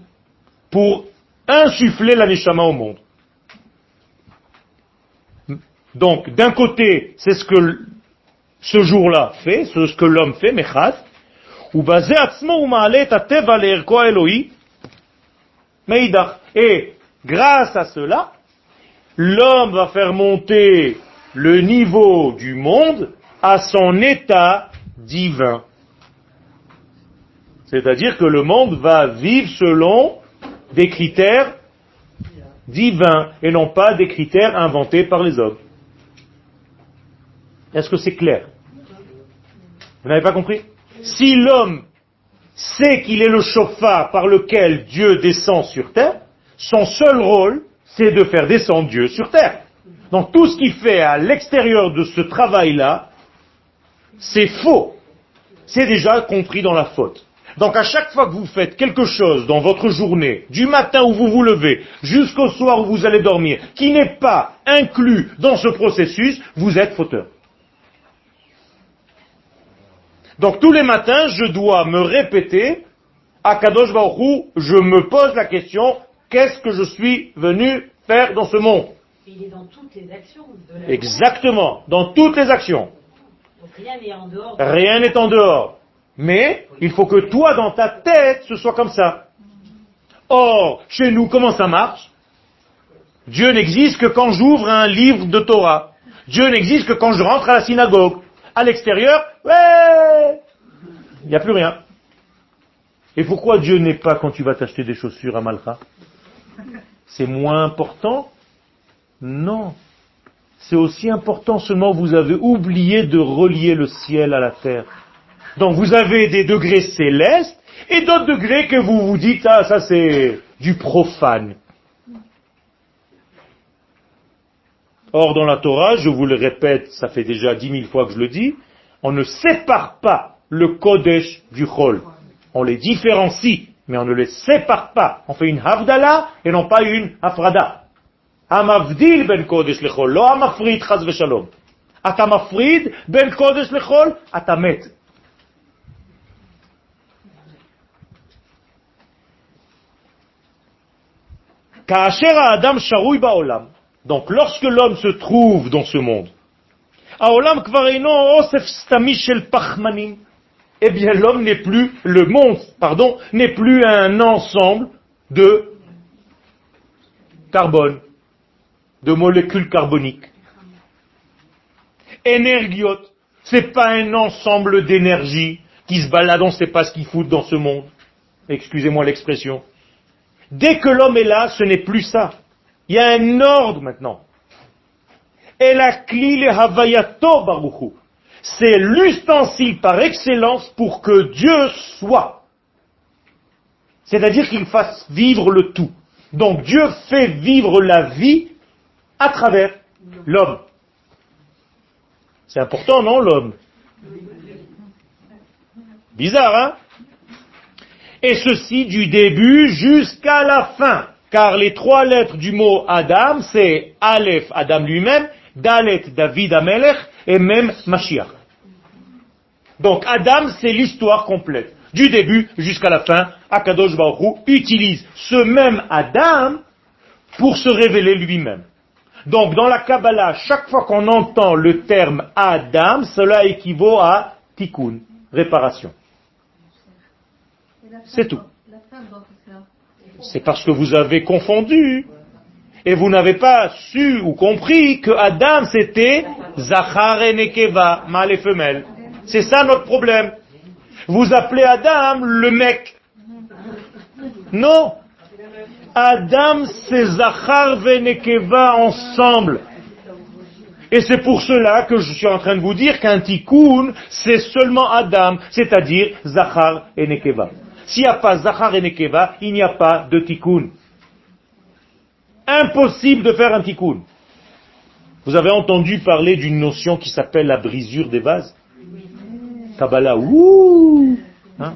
Pour insuffler la au monde. Donc, d'un côté, c'est ce que ce jour-là fait, ce que l'homme fait, Mechad, ou et grâce à cela, l'homme va faire monter le niveau du monde à son état divin. C'est-à-dire que le monde va vivre selon des critères divins et non pas des critères inventés par les hommes. Est-ce que c'est clair? Vous n'avez pas compris Si l'homme sait qu'il est le chauffard par lequel Dieu descend sur terre, son seul rôle, c'est de faire descendre Dieu sur terre. Donc tout ce qu'il fait à l'extérieur de ce travail-là, c'est faux. C'est déjà compris dans la faute. Donc à chaque fois que vous faites quelque chose dans votre journée, du matin où vous vous levez jusqu'au soir où vous allez dormir, qui n'est pas inclus dans ce processus, vous êtes fauteur. Donc tous les matins, je dois me répéter, à Kadosh Baruch je me pose la question, qu'est-ce que je suis venu faire dans ce monde Il est dans toutes les actions. Exactement, dans toutes les actions. rien n'est en dehors. Rien n'est en dehors. Mais il faut que toi, dans ta tête, ce soit comme ça. Or, chez nous, comment ça marche? Dieu n'existe que quand j'ouvre un livre de Torah. Dieu n'existe que quand je rentre à la synagogue. À l'extérieur, ouais, n'y a plus rien. Et pourquoi Dieu n'est pas quand tu vas t'acheter des chaussures à Malcha? C'est moins important? Non. C'est aussi important, seulement vous avez oublié de relier le ciel à la terre. Donc vous avez des degrés célestes et d'autres degrés que vous vous dites, ah ça c'est du profane. Or, dans la Torah, je vous le répète, ça fait déjà dix mille fois que je le dis, on ne sépare pas le Kodesh du Chol. On les différencie, mais on ne les sépare pas. On fait une Havdala et non pas une Afrada. Amavdil ben Kodesh le Chol, lo Amafrid chaz v'shalom. Atamafrid ben Kodesh le Chol, atamet. Kaasher Adam Sharoui Baolam. Donc lorsque l'homme se trouve dans ce monde, Aolam Kvareino Osef Stami Shel Pachmanim eh bien l'homme n'est plus, le monde, pardon, n'est plus un ensemble de carbone, de molécules carboniques. Énergiote, c'est pas un ensemble d'énergie qui se balade, on ne sait pas ce qu'il fout dans ce monde. Excusez-moi l'expression. Dès que l'homme est là, ce n'est plus ça. Il y a un ordre maintenant. Et la clé havayato. C'est l'ustensile par excellence pour que Dieu soit. C'est-à-dire qu'il fasse vivre le tout. Donc Dieu fait vivre la vie à travers l'homme. C'est important, non, l'homme? Bizarre, hein? Et ceci du début jusqu'à la fin. Car les trois lettres du mot Adam, c'est Aleph, Adam lui-même, Dalet, David Amelech, et même Mashiach. Donc Adam, c'est l'histoire complète. Du début jusqu'à la fin, Akadosh Baruch Hu utilise ce même Adam pour se révéler lui-même. Donc dans la Kabbalah, chaque fois qu'on entend le terme Adam, cela équivaut à tikkun, réparation. C'est tout. C'est parce que vous avez confondu et vous n'avez pas su ou compris que Adam c'était Zachar et Nekeva, mâle et femelle. C'est ça notre problème. Vous appelez Adam le mec. Non. Adam c'est Zachar et Nekeva ensemble. Et c'est pour cela que je suis en train de vous dire qu'un tikkun, c'est seulement Adam, c'est-à-dire Zachar et Nekeva. S'il n'y a pas Zachar et Nekeva, il n'y a pas de tikkun. Impossible de faire un tikkun. Vous avez entendu parler d'une notion qui s'appelle la brisure des vases? Kabbalah, ouh hein?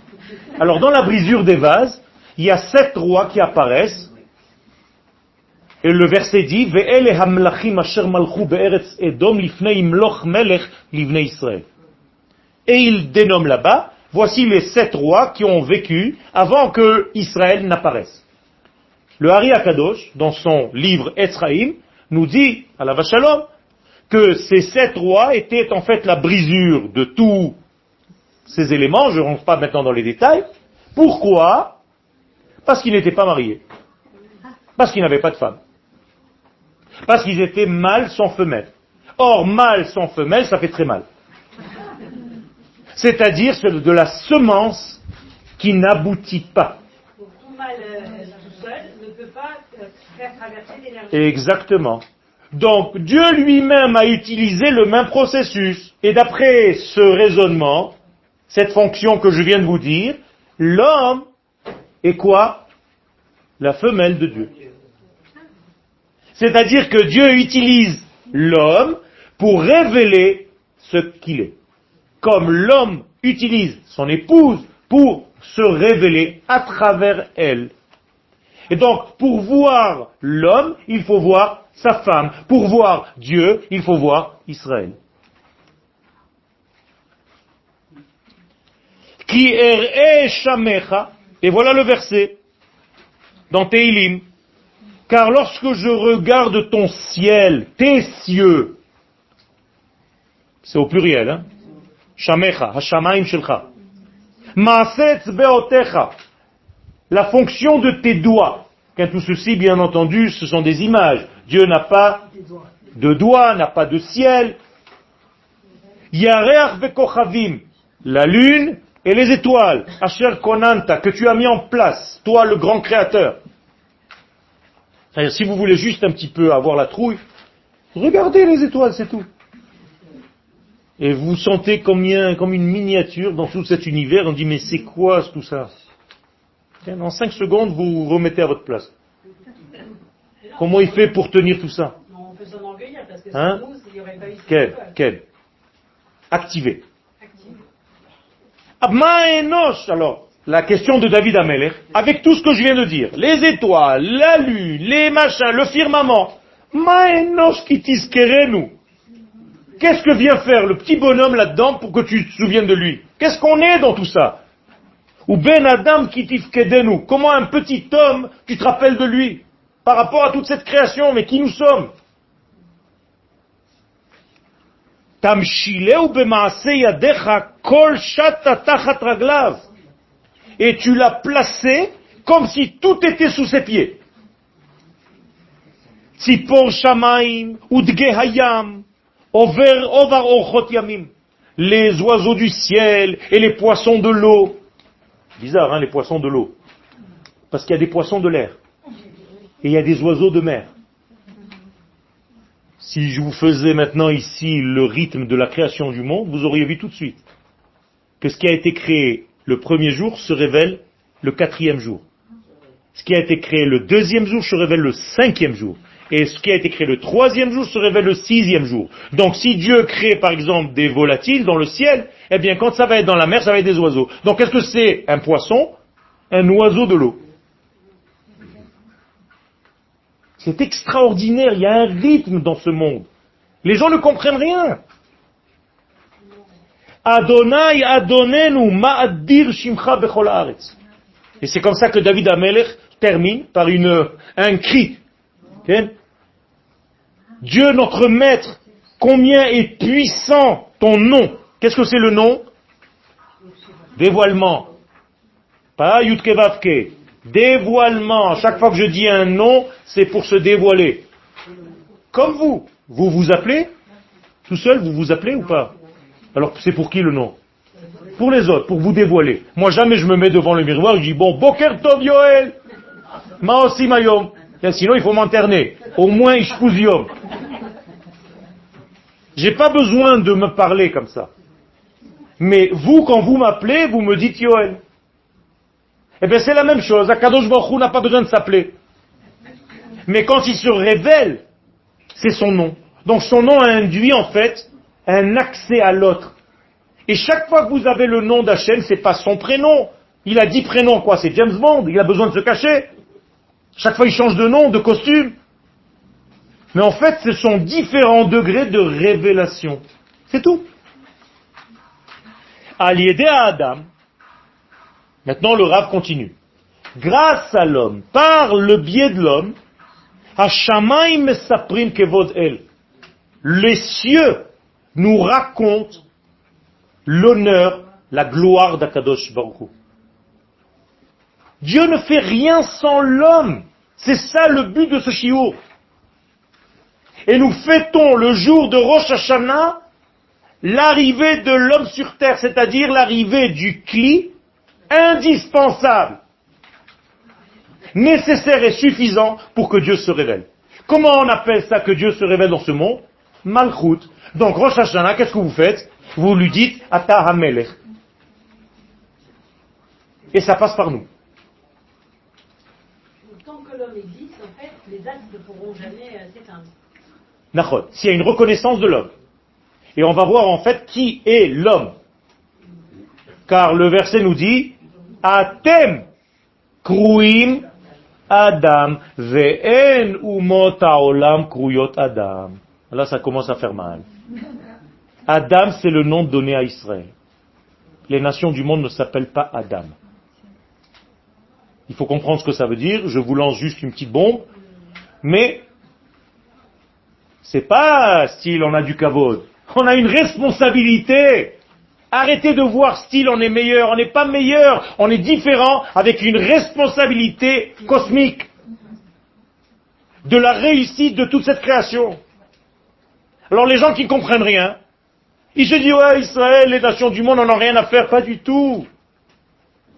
Alors dans la brisure des vases, il y a sept rois qui apparaissent. Et le verset dit, Et il dénomme là-bas, voici les sept rois qui ont vécu avant que Israël n'apparaisse. Le Hari Akadosh, dans son livre Etzraïm, nous dit, à la Vachalom, que ces sept rois étaient en fait la brisure de tous ces éléments, je ne rentre pas maintenant dans les détails. Pourquoi? Parce qu'ils n'étaient pas mariés. Parce qu'ils n'avaient pas de femme. Parce qu'ils étaient mâles sans femelle. Or, mâle sans femelle, ça fait très mal. C'est-à-dire de la semence qui n'aboutit pas. Exactement. Donc Dieu lui-même a utilisé le même processus. Et d'après ce raisonnement, cette fonction que je viens de vous dire, l'homme est quoi? La femelle de Dieu. C'est-à-dire que Dieu utilise l'homme pour révéler ce qu'il est. Comme l'homme utilise son épouse pour se révéler à travers elle. Et donc, pour voir l'homme, il faut voir sa femme. Pour voir Dieu, il faut voir Israël. Qui er shamecha, et voilà le verset, dans Teilim. Car lorsque je regarde ton ciel, tes cieux, c'est au pluriel, hein? Shamecha, hashamaim shelcha. Maasetz beotecha, la fonction de tes doigts. Car tout ceci, bien entendu, ce sont des images. Dieu n'a pas de doigts, n'a pas de ciel. Yareach vekochavim, la lune et les étoiles. Asher konanta, que tu as mis en place, toi le grand créateur. Si vous voulez juste un petit peu avoir la trouille, regardez les étoiles, c'est tout. Et vous sentez comme une miniature dans tout cet univers. On dit, mais c'est quoi tout ça? En cinq secondes, vous vous remettez à votre place. Comment il fait pour tenir tout ça On peut s'en parce que hein nous, il n'y aurait pas eu Quel Quel Activé. Alors, la question de David Ameler, avec tout ce que je viens de dire, les étoiles, la lune, les machins, le firmament, Maenosh nous. Qu'est-ce que vient faire le petit bonhomme là-dedans pour que tu te souviennes de lui? Qu'est-ce qu'on est dans tout ça? Ou Ben Adam Kitifkedenu. Comment un petit homme, tu te rappelles de lui par rapport à toute cette création, mais qui nous sommes et tu l'as placé comme si tout était sous ses pieds. Les oiseaux du ciel et les poissons de l'eau Bizarre, hein, les poissons de l'eau. Parce qu'il y a des poissons de l'air. Et il y a des oiseaux de mer. Si je vous faisais maintenant ici le rythme de la création du monde, vous auriez vu tout de suite que ce qui a été créé le premier jour se révèle le quatrième jour. Ce qui a été créé le deuxième jour se révèle le cinquième jour. Et ce qui a été créé le troisième jour se révèle le sixième jour. Donc si Dieu crée par exemple des volatiles dans le ciel, eh bien quand ça va être dans la mer, ça va être des oiseaux. Donc est-ce que c'est un poisson Un oiseau de l'eau? C'est extraordinaire, il y a un rythme dans ce monde. Les gens ne comprennent rien. Adonai Adonenu Ma'adir Shimcha Bechol. Et c'est comme ça que David Amelech termine par une, un cri. Dieu notre maître, combien est puissant ton nom. Qu'est-ce que c'est le nom? Dévoilement. Pas Yudkevavke. Dévoilement. Chaque fois que je dis un nom, c'est pour se dévoiler. Comme vous. Vous vous appelez? Tout seul, vous vous appelez ou pas? Alors c'est pour qui le nom? Pour les autres, pour vous dévoiler. Moi jamais je me mets devant le miroir et je dis bon, Boker Tov Yoel aussi Mayom. Sinon il faut m'interner. Au moins Ishpuz Yom. J'ai pas besoin de me parler comme ça. Mais vous, quand vous m'appelez, vous me dites Yoel. Eh bien, c'est la même chose. Akadosh Baruch n'a pas besoin de s'appeler. Mais quand il se révèle, c'est son nom. Donc son nom induit en fait un accès à l'autre. Et chaque fois que vous avez le nom d'Hachem, c'est pas son prénom. Il a dit prénom quoi C'est James Bond. Il a besoin de se cacher. Chaque fois il change de nom, de costume. Mais en fait, ce sont différents degrés de révélation. C'est tout. À à Adam. Maintenant, le rave continue. Grâce à l'homme, par le biais de l'homme, Kevod El. Les cieux nous racontent l'honneur, la gloire d'Akadosh Baruch Dieu ne fait rien sans l'homme. C'est ça le but de ce chiot. Et nous fêtons le jour de Rosh Hashanah l'arrivée de l'homme sur terre, c'est-à-dire l'arrivée du cli indispensable, nécessaire et suffisant pour que Dieu se révèle. Comment on appelle ça que Dieu se révèle dans ce monde? Malchut. Donc Rosh Hashanah, qu'est-ce que vous faites? Vous lui dites Ata Hamelech. Et ça passe par nous. Tant que l'homme existe, en fait, les actes ne pourront jamais euh, s'éteindre. S'il y a une reconnaissance de l'homme. Et on va voir en fait qui est l'homme. Car le verset nous dit Atem kruim Adam ve'en umot haolam kruyot Adam. Là, ça commence à faire mal. Adam, c'est le nom donné à Israël. Les nations du monde ne s'appellent pas Adam. Il faut comprendre ce que ça veut dire. Je vous lance juste une petite bombe. Mais c'est pas style on a du kavod. On a une responsabilité. Arrêtez de voir style on est meilleur. On n'est pas meilleur. On est différent avec une responsabilité cosmique de la réussite de toute cette création. Alors les gens qui ne comprennent rien, ils se disent ouais Israël, les nations du monde n'en ont rien à faire. Pas du tout.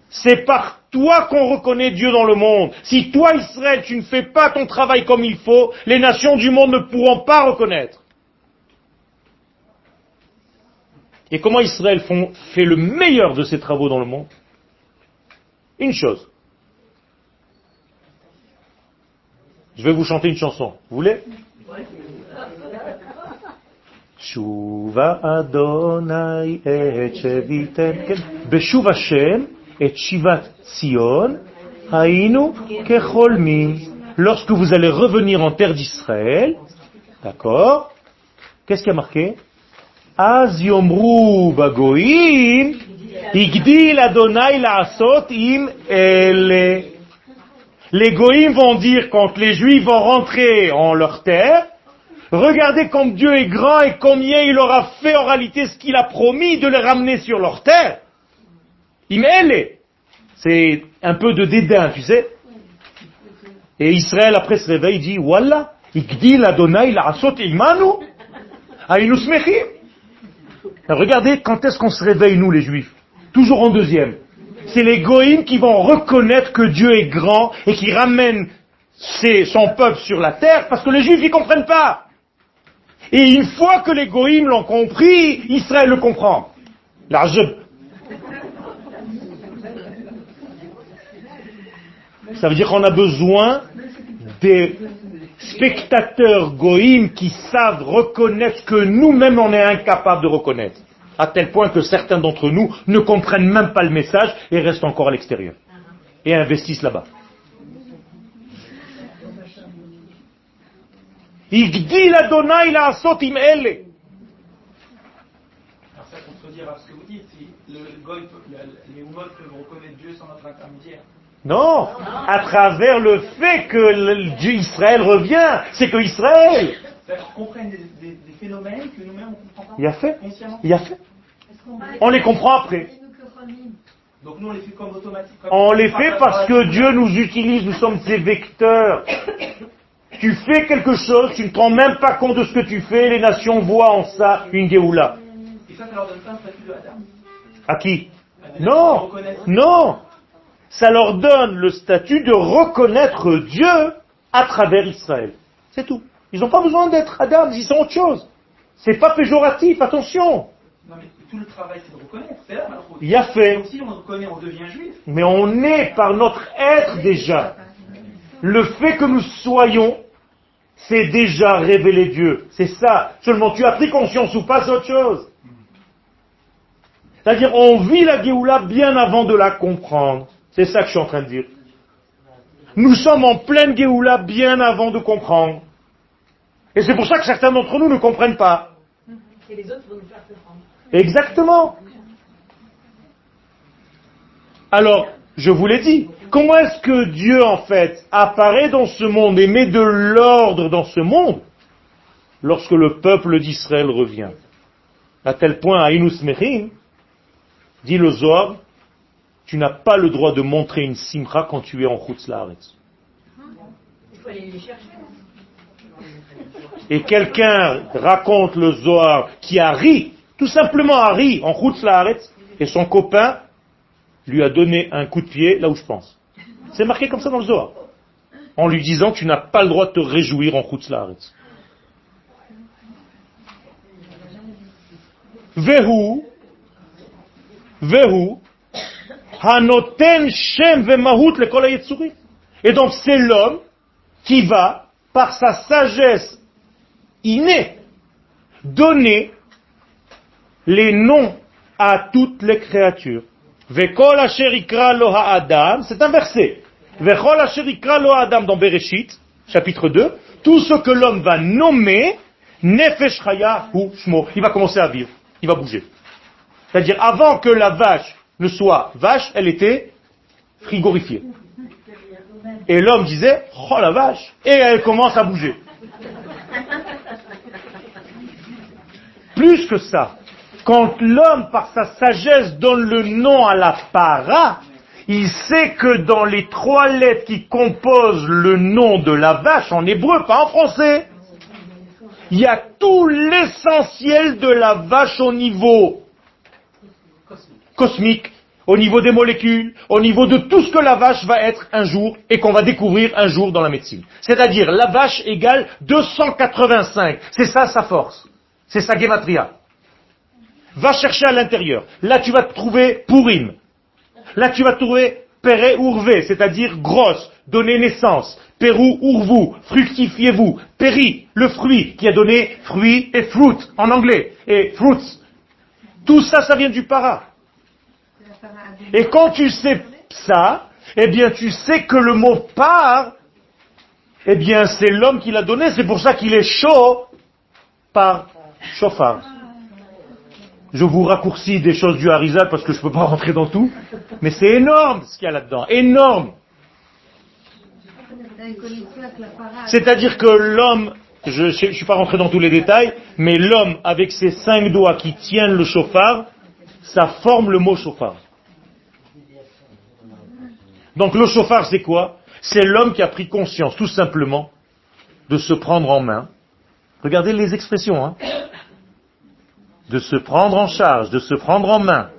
C'est par toi qu'on reconnaît Dieu dans le monde. Si toi, Israël, tu ne fais pas ton travail comme il faut, les nations du monde ne pourront pas reconnaître. Et comment Israël fait le meilleur de ses travaux dans le monde? Une chose. Je vais vous chanter une chanson. Vous voulez? Adonai et et Shivat Sion, Hainu Kecholmi. Lorsque vous allez revenir en terre d'Israël, d'accord? Qu'est-ce qui a marqué? Az yomru bagoim, Adonai la'asot im ele. Les goïms vont dire quand les juifs vont rentrer en leur terre, regardez comme Dieu est grand et combien il aura fait en réalité ce qu'il a promis de les ramener sur leur terre. C'est un peu de dédain, tu sais. Et Israël, après se réveille, il dit, Wallah, Igdil Adonai la'asot imanu, Regardez quand est-ce qu'on se réveille, nous, les juifs? Toujours en deuxième. C'est les goïms qui vont reconnaître que Dieu est grand et qui ramène son peuple sur la terre parce que les juifs n'y comprennent pas. Et une fois que les goïms l'ont compris, Israël le comprend. Ça veut dire qu'on a besoin des spectateurs goïms qui savent reconnaître que nous-mêmes on est incapables de reconnaître. À tel point que certains d'entre nous ne comprennent même pas le message et restent encore à l'extérieur. Et investissent là-bas. Non, à travers le fait que Dieu Israël revient, c'est que Israël, comprennent des, des- des phénomènes que nous-mêmes on ne comprend pas il a fait, il a fait. On les comprend après. Donc nous on les fait comme automatiques. comme- On les fait parce que Dieu nous utilise, nous sommes ses vecteurs. Tu fais quelque chose, tu ne te rends même pas compte de ce que tu fais, les nations voient en ça une Géoula. Et ça, ça leur donne pas un statut de Adam. À qui Non, non. Ça leur donne le statut de reconnaître Dieu à travers Israël. C'est tout. Ils n'ont pas besoin d'être Adam, ils sont autre chose. C'est pas péjoratif, attention. Non mais tout le travail c'est de reconnaître. C'est là. Il a fait. Donc si on reconnaît, on devient juif. Mais on est par notre être déjà. Le fait que nous soyons, c'est déjà révéler Dieu. C'est ça. Seulement tu as pris conscience ou pas, c'est autre chose. C'est-à-dire, on vit la Géoula bien avant de la comprendre. C'est ça que je suis en train de dire. Nous sommes en pleine Géoula bien avant de comprendre. Et c'est pour ça que certains d'entre nous ne comprennent pas. Et les autres vont nous faire comprendre. Exactement. Alors, je vous l'ai dit, comment est-ce que Dieu, en fait, apparaît dans ce monde et met de l'ordre dans ce monde lorsque le peuple d'Israël revient? À tel point, à Inus Mechim, dit le Zohar, tu n'as pas le droit de montrer une simcha quand tu es en Chutz Laaretz. Il faut aller les chercher. Et quelqu'un raconte le Zohar qui a ri, tout simplement a ri en Chutz Laaretz, et son copain lui a donné un coup de pied là où je pense. C'est marqué comme ça dans le Zohar. En lui disant tu n'as pas le droit de te réjouir en Chutz Laaretz. Vehu, Vehu, Hanoten Shem Vemahut lekol hayetzurim. Et donc c'est l'homme qui va, par sa sagesse innée, donner les noms à toutes les créatures. Vekol lo c'est un verset. Vekol asher lo dans Bereshit, chapitre 2, tout ce que l'homme va nommer, nefesh chaya ou shmo, il va commencer à vivre, il va bouger. C'est-à-dire, avant que la vache ne soit vache, elle était frigorifiée. Et l'homme disait, oh la vache, et elle commence à bouger. Plus que ça, quand l'homme, par sa sagesse, donne le nom à la para, il sait que dans les trois lettres qui composent le nom de la vache, en hébreu, pas en français, il y a tout l'essentiel de la vache au niveau cosmique, au niveau des molécules, au niveau de tout ce que la vache va être un jour et qu'on va découvrir un jour dans la médecine. C'est-à-dire, la vache égale 285. C'est ça sa force. C'est sa gematria. Va chercher à l'intérieur. Là, tu vas trouver Pourim. Là, tu vas trouver Pere Urve, c'est-à-dire grosse, donner naissance. Peru Urvu, fructifiez-vous. Peri, le fruit, qui a donné fruit et fruit en anglais. Et fruits. Tout ça, ça vient du para. Et quand tu sais ça, eh bien, tu sais que le mot par, eh bien, c'est l'homme qui l'a donné. C'est pour ça qu'il est chaud par chauffard. Je vous raccourcis des choses du Harizal parce que je ne peux pas rentrer dans tout. Mais c'est énorme ce qu'il y a là-dedans. Énorme. C'est-à-dire que l'homme, je ne suis pas rentré dans tous les détails, mais l'homme avec ses cinq doigts qui tiennent le chauffard, ça forme le mot chauffard. Donc le chauffard c'est quoi? C'est l'homme qui a pris conscience tout simplement de se prendre en main. Regardez les expressions. Hein de se prendre en charge, de se prendre en main.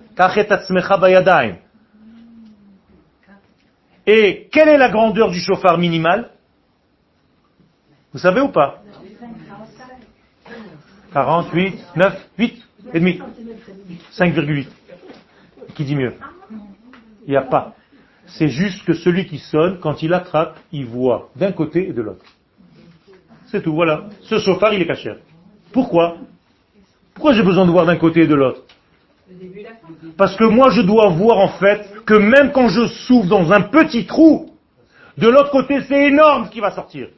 Et quelle est la grandeur du chauffard minimal? Vous savez ou pas? 48, 9, 8 et demi. 5,8. Qui dit mieux? Il n'y a pas. C'est juste que celui qui sonne, quand il attrape, il voit d'un côté et de l'autre. C'est tout, voilà. Ce chauffard, il est caché. Pourquoi? Pourquoi j'ai besoin de voir d'un côté et de l'autre? Parce que moi je dois voir en fait que même quand je souffle dans un petit trou, de l'autre côté c'est énorme ce qui va sortir.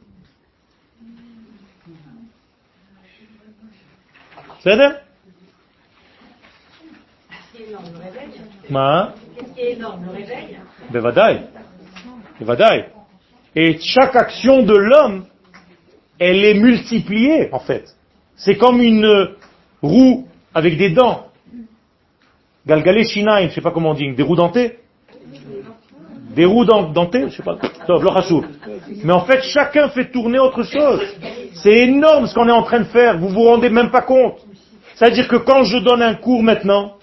C'est Ma Et chaque action de l'homme, elle est multipliée, en fait. C'est comme une roue avec des dents. Galgalé Shinaim, je sais pas comment on dit, des roues dentées Des roues dent- dentées Je sais pas. Mais en fait, chacun fait tourner autre chose. C'est énorme ce qu'on est en train de faire. Vous vous rendez même pas compte. C'est-à-dire que quand je donne un cours maintenant,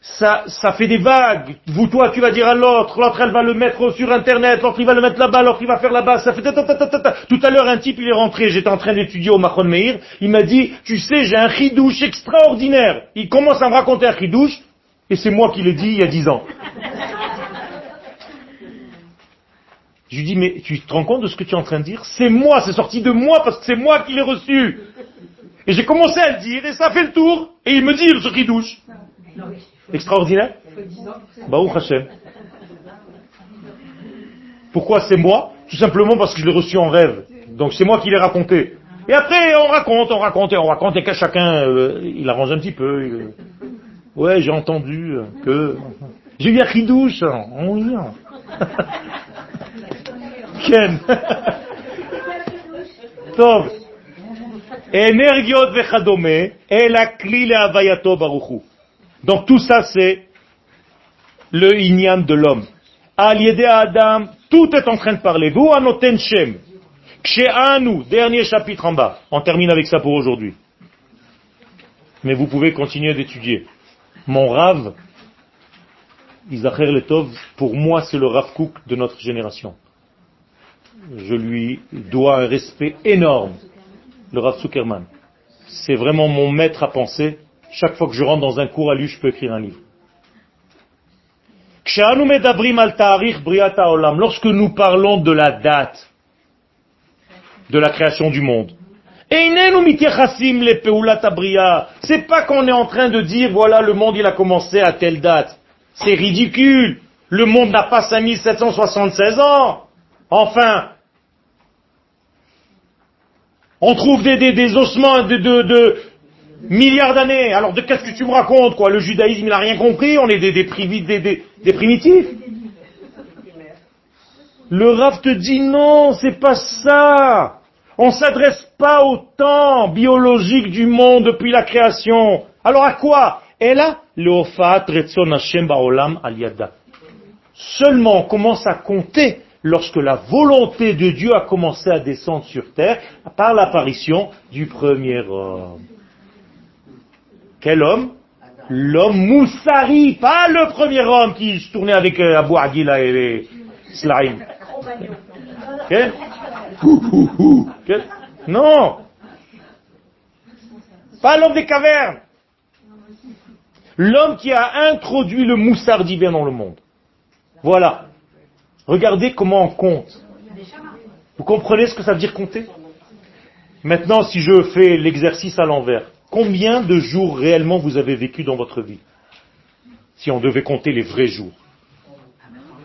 ça, ça fait des vagues. Vous, toi, tu vas dire à l'autre, l'autre, elle va le mettre sur Internet, l'autre, il va le mettre là-bas, l'autre, il va faire là-bas. Ça fait. Tout à l'heure, un type, il est rentré, j'étais en train d'étudier au Mahon Meir, il m'a dit, tu sais, j'ai un chidouche extraordinaire. Il commence à me raconter un chidouche, et c'est moi qui l'ai dit il y a dix ans. Je lui dis, mais tu te rends compte de ce que tu es en train de dire? C'est moi, c'est sorti de moi parce que c'est moi qui l'ai reçu. Et j'ai commencé à le dire et ça fait le tour. Et il me dit, ce chidouche. Extraordinaire Baruch Hashem. Pourquoi c'est moi? Tout simplement parce que je l'ai reçu en rêve. Donc c'est moi qui l'ai raconté. Et après, on raconte, on raconte, et on raconte, et qu'à chacun, euh, il arrange un petit peu. Euh, ouais, j'ai entendu que... J'ai eu un cri douche. On y hein. Ken. Tov. Energiot vechadome, baruchu. Donc tout ça c'est le inyan de l'homme. Al yedé Adam, tout est en train de parler. Vous, anoten shem. Dernier chapitre en bas. On termine avec ça pour aujourd'hui. Mais vous pouvez continuer d'étudier. Mon Rav, Isacher Letov, pour moi c'est le Rav Kook de notre génération. Je lui dois un respect énorme, le Rav Zuckerman. C'est vraiment mon maître à penser. Chaque fois que je rentre dans un cours à lui, je peux écrire un livre. Lorsque nous parlons de la date de la création du monde, c'est pas qu'on est en train de dire voilà le monde il a commencé à telle date. C'est ridicule. Le monde n'a pas 5776 ans. Enfin, on trouve des, des ossements de, de, milliards d'années. Alors de qu'est-ce que tu me racontes quoi? Le judaïsme il n'a rien compris. On est des, des, privi- des, primitifs. Le Rav te dit non, c'est pas ça. On s'adresse pas au temps biologique du monde depuis la création. Alors à quoi? Et là, le Hashem Ba'olam Al Yada. Seulement on commence à compter lorsque la volonté de Dieu a commencé à descendre sur terre par l'apparition du premier homme. Quel homme L'homme Moussari, pas le premier homme qui se tournait avec euh, Abu Aguila et les slime. Ok Hou, hou, hou. Ok Non Pas l'homme des cavernes L'homme qui a introduit le moussard divin dans le monde. Voilà. Regardez comment on compte. Vous comprenez ce que ça veut dire compter? Maintenant, si je fais l'exercice à l'envers, combien de jours réellement vous avez vécu dans votre vie Si on devait compter les vrais jours?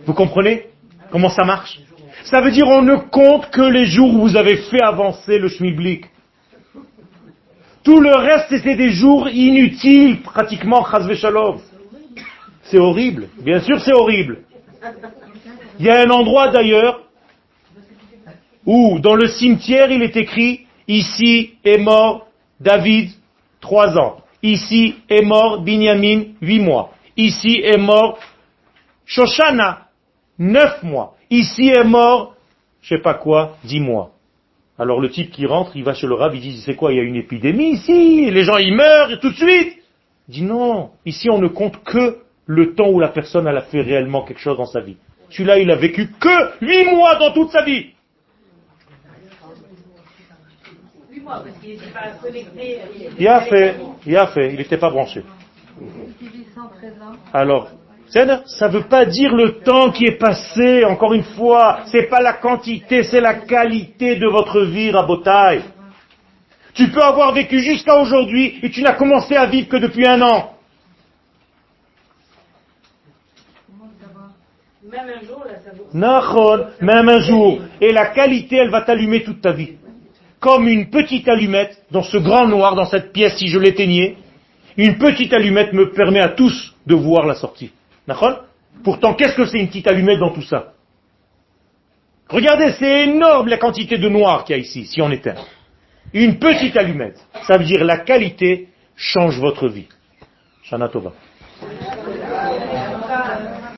Vous comprenez? Comment ça marche? Ça veut dire on ne compte que les jours où vous avez fait avancer le schmilblick. Tout le reste, c'est des jours inutiles, pratiquement, chas shalom. C'est horrible. Bien sûr, c'est horrible. Il y a un endroit d'ailleurs où, dans le cimetière, il est écrit, ici est mort David, trois ans. Ici est mort Binyamin, huit mois. Ici est mort Shoshana, neuf mois. Ici est mort, je sais pas quoi, dix mois. Alors le type qui rentre, il va chez le rab, il dit, c'est quoi, il y a une épidémie ici, les gens ils meurent tout de suite. Il dit non, ici on ne compte que le temps où la personne a fait réellement quelque chose dans sa vie. Celui-là, il a vécu que huit mois dans toute sa vie. Huit mois, parce qu'il n'était pas connecté. Il a fait, il a fait, il n'était pas branché. Qui vit 113 ans. Alors, ça ne veut pas dire le temps qui est passé, encore une fois, c'est pas la quantité, c'est la qualité de votre vie, Rabotai. Tu peux avoir vécu jusqu'à aujourd'hui et tu n'as commencé à vivre que depuis un an. Même un jour, là, ça même un jour. Et la qualité, elle va t'allumer toute ta vie. Comme une petite allumette dans ce grand noir, dans cette pièce, si je l'éteignais, une petite allumette me permet à tous de voir la sortie. Pourtant, qu'est-ce que c'est une petite allumette dans tout ça? Regardez, c'est énorme la quantité de noir qu'il y a ici, si on éteint. Une petite allumette. Ça veut dire la qualité change votre vie. Shana Tova.